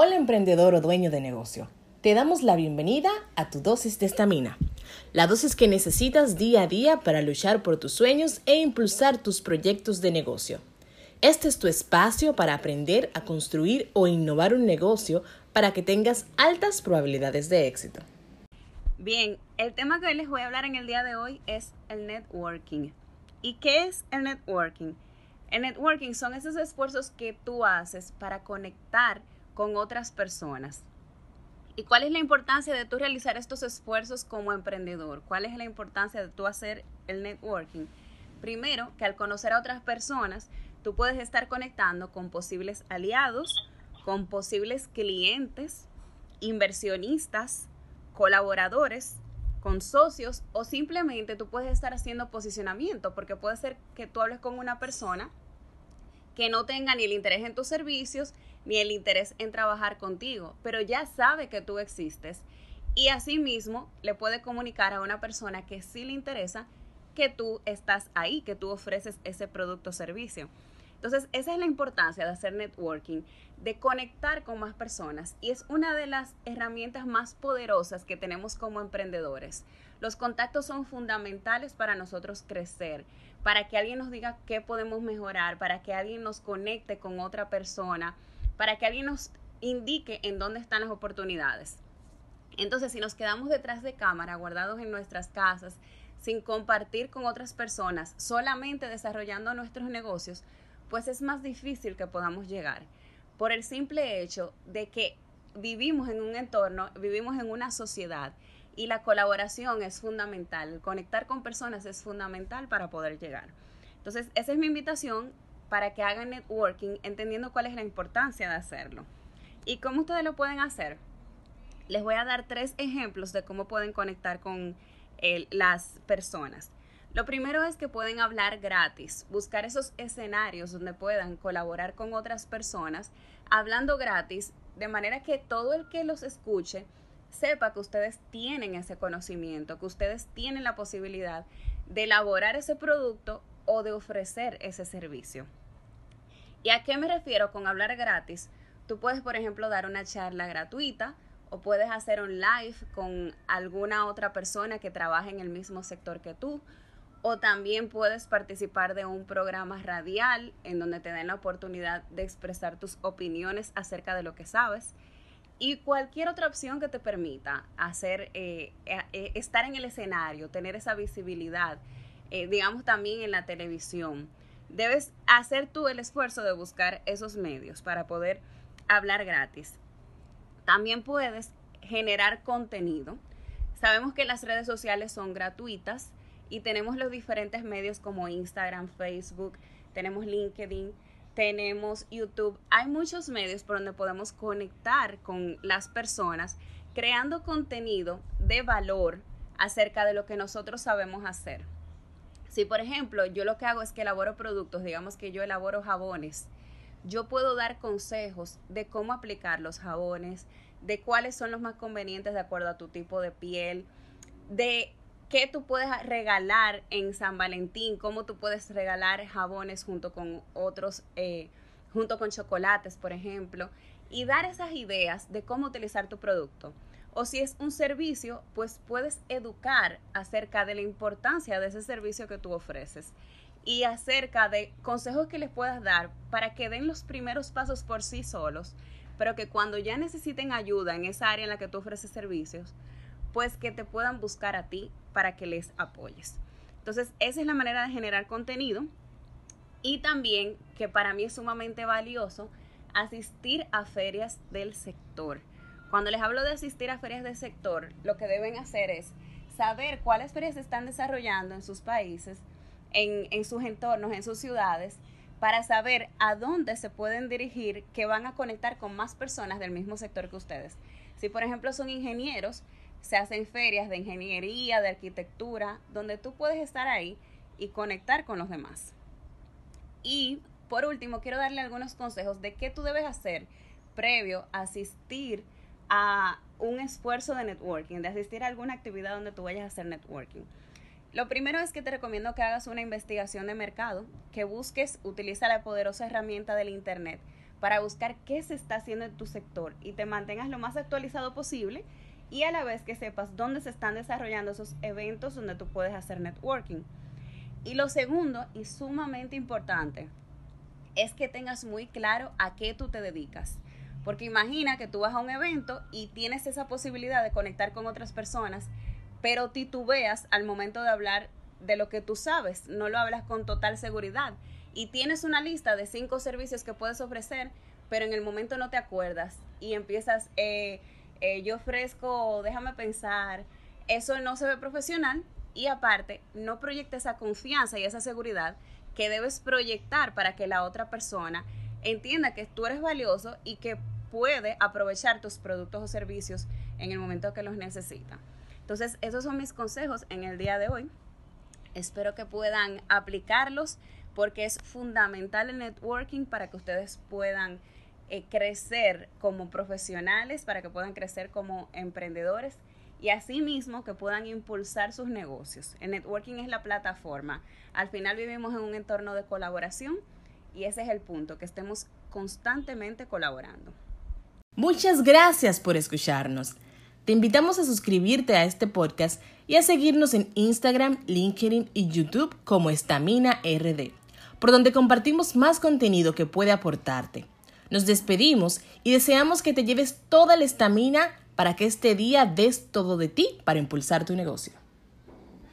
Hola emprendedor o dueño de negocio. Te damos la bienvenida a tu dosis de estamina. La dosis que necesitas día a día para luchar por tus sueños e impulsar tus proyectos de negocio. Este es tu espacio para aprender a construir o innovar un negocio para que tengas altas probabilidades de éxito. Bien, el tema que hoy les voy a hablar en el día de hoy es el networking. ¿Y qué es el networking? El networking son esos esfuerzos que tú haces para conectar con otras personas. ¿Y cuál es la importancia de tú realizar estos esfuerzos como emprendedor? ¿Cuál es la importancia de tú hacer el networking? Primero, que al conocer a otras personas, tú puedes estar conectando con posibles aliados, con posibles clientes, inversionistas, colaboradores, con socios o simplemente tú puedes estar haciendo posicionamiento porque puede ser que tú hables con una persona que no tenga ni el interés en tus servicios ni el interés en trabajar contigo, pero ya sabe que tú existes y asimismo le puede comunicar a una persona que sí le interesa que tú estás ahí, que tú ofreces ese producto o servicio. Entonces, esa es la importancia de hacer networking, de conectar con más personas y es una de las herramientas más poderosas que tenemos como emprendedores. Los contactos son fundamentales para nosotros crecer, para que alguien nos diga qué podemos mejorar, para que alguien nos conecte con otra persona, para que alguien nos indique en dónde están las oportunidades. Entonces, si nos quedamos detrás de cámara, guardados en nuestras casas, sin compartir con otras personas, solamente desarrollando nuestros negocios, pues es más difícil que podamos llegar por el simple hecho de que vivimos en un entorno, vivimos en una sociedad y la colaboración es fundamental, conectar con personas es fundamental para poder llegar. Entonces, esa es mi invitación para que hagan networking entendiendo cuál es la importancia de hacerlo. ¿Y cómo ustedes lo pueden hacer? Les voy a dar tres ejemplos de cómo pueden conectar con las personas. Lo primero es que pueden hablar gratis, buscar esos escenarios donde puedan colaborar con otras personas, hablando gratis, de manera que todo el que los escuche sepa que ustedes tienen ese conocimiento, que ustedes tienen la posibilidad de elaborar ese producto o de ofrecer ese servicio. ¿Y a qué me refiero con hablar gratis? Tú puedes, por ejemplo, dar una charla gratuita o puedes hacer un live con alguna otra persona que trabaje en el mismo sector que tú o también puedes participar de un programa radial en donde te den la oportunidad de expresar tus opiniones acerca de lo que sabes. Y cualquier otra opción que te permita hacer, eh, eh, eh, estar en el escenario, tener esa visibilidad, digamos también en la televisión. Debes hacer tú el esfuerzo de buscar esos medios para poder hablar gratis. También puedes generar contenido. Sabemos que las redes sociales son gratuitas y tenemos los diferentes medios como Instagram, Facebook, tenemos LinkedIn, tenemos YouTube. Hay muchos medios por donde podemos conectar con las personas creando contenido de valor acerca de lo que nosotros sabemos hacer. Si por ejemplo yo lo que hago es que elaboro productos, digamos que yo elaboro jabones, yo puedo dar consejos de cómo aplicar los jabones, de cuáles son los más convenientes de acuerdo a tu tipo de piel, de qué tú puedes regalar en San Valentín, cómo tú puedes regalar jabones junto con otros, eh, junto con chocolates, por ejemplo, y dar esas ideas de cómo utilizar tu producto. O si es un servicio, pues puedes educar acerca de la importancia de ese servicio que tú ofreces y acerca de consejos que les puedas dar para que den los primeros pasos por sí solos, pero que cuando ya necesiten ayuda en esa área en la que tú ofreces servicios, pues que te puedan buscar a ti para que les apoyes. Entonces, esa es la manera de generar contenido y también que para mí es sumamente valioso asistir a ferias del sector. Cuando les hablo de asistir a ferias del sector, lo que deben hacer es saber cuáles ferias se están desarrollando en sus países, en, en sus entornos, en sus ciudades, para saber a dónde se pueden dirigir que van a conectar con más personas del mismo sector que ustedes. Si por ejemplo son ingenieros, se hacen ferias de ingeniería, de arquitectura, donde tú puedes estar ahí y conectar con los demás. Y por último, quiero darle algunos consejos de qué tú debes hacer previo a asistir a un esfuerzo de networking, de asistir a alguna actividad donde tú vayas a hacer networking. Lo primero es que te recomiendo que hagas una investigación de mercado, que busques, utiliza la poderosa herramienta del Internet para buscar qué se está haciendo en tu sector y te mantengas lo más actualizado posible y a la vez que sepas dónde se están desarrollando esos eventos donde tú puedes hacer networking. Y lo segundo, y sumamente importante, es que tengas muy claro a qué tú te dedicas. Porque imagina que tú vas a un evento y tienes esa posibilidad de conectar con otras personas, pero titubeas al momento de hablar de lo que tú sabes, no lo hablas con total seguridad. Y tienes una lista de cinco servicios que puedes ofrecer, pero en el momento no te acuerdas y empiezas, eh, eh, yo ofrezco, déjame pensar, eso no se ve profesional y aparte no proyecta esa confianza y esa seguridad que debes proyectar para que la otra persona entienda que tú eres valioso y que puede aprovechar tus productos o servicios en el momento que los necesita. Entonces, esos son mis consejos en el día de hoy. Espero que puedan aplicarlos porque es fundamental el networking para que ustedes puedan eh, crecer como profesionales, para que puedan crecer como emprendedores y asimismo que puedan impulsar sus negocios. El networking es la plataforma. Al final vivimos en un entorno de colaboración y ese es el punto, que estemos constantemente colaborando. Muchas gracias por escucharnos. Te invitamos a suscribirte a este podcast y a seguirnos en Instagram, LinkedIn y YouTube como Estamina RD, por donde compartimos más contenido que puede aportarte. Nos despedimos y deseamos que te lleves toda la estamina para que este día des todo de ti para impulsar tu negocio.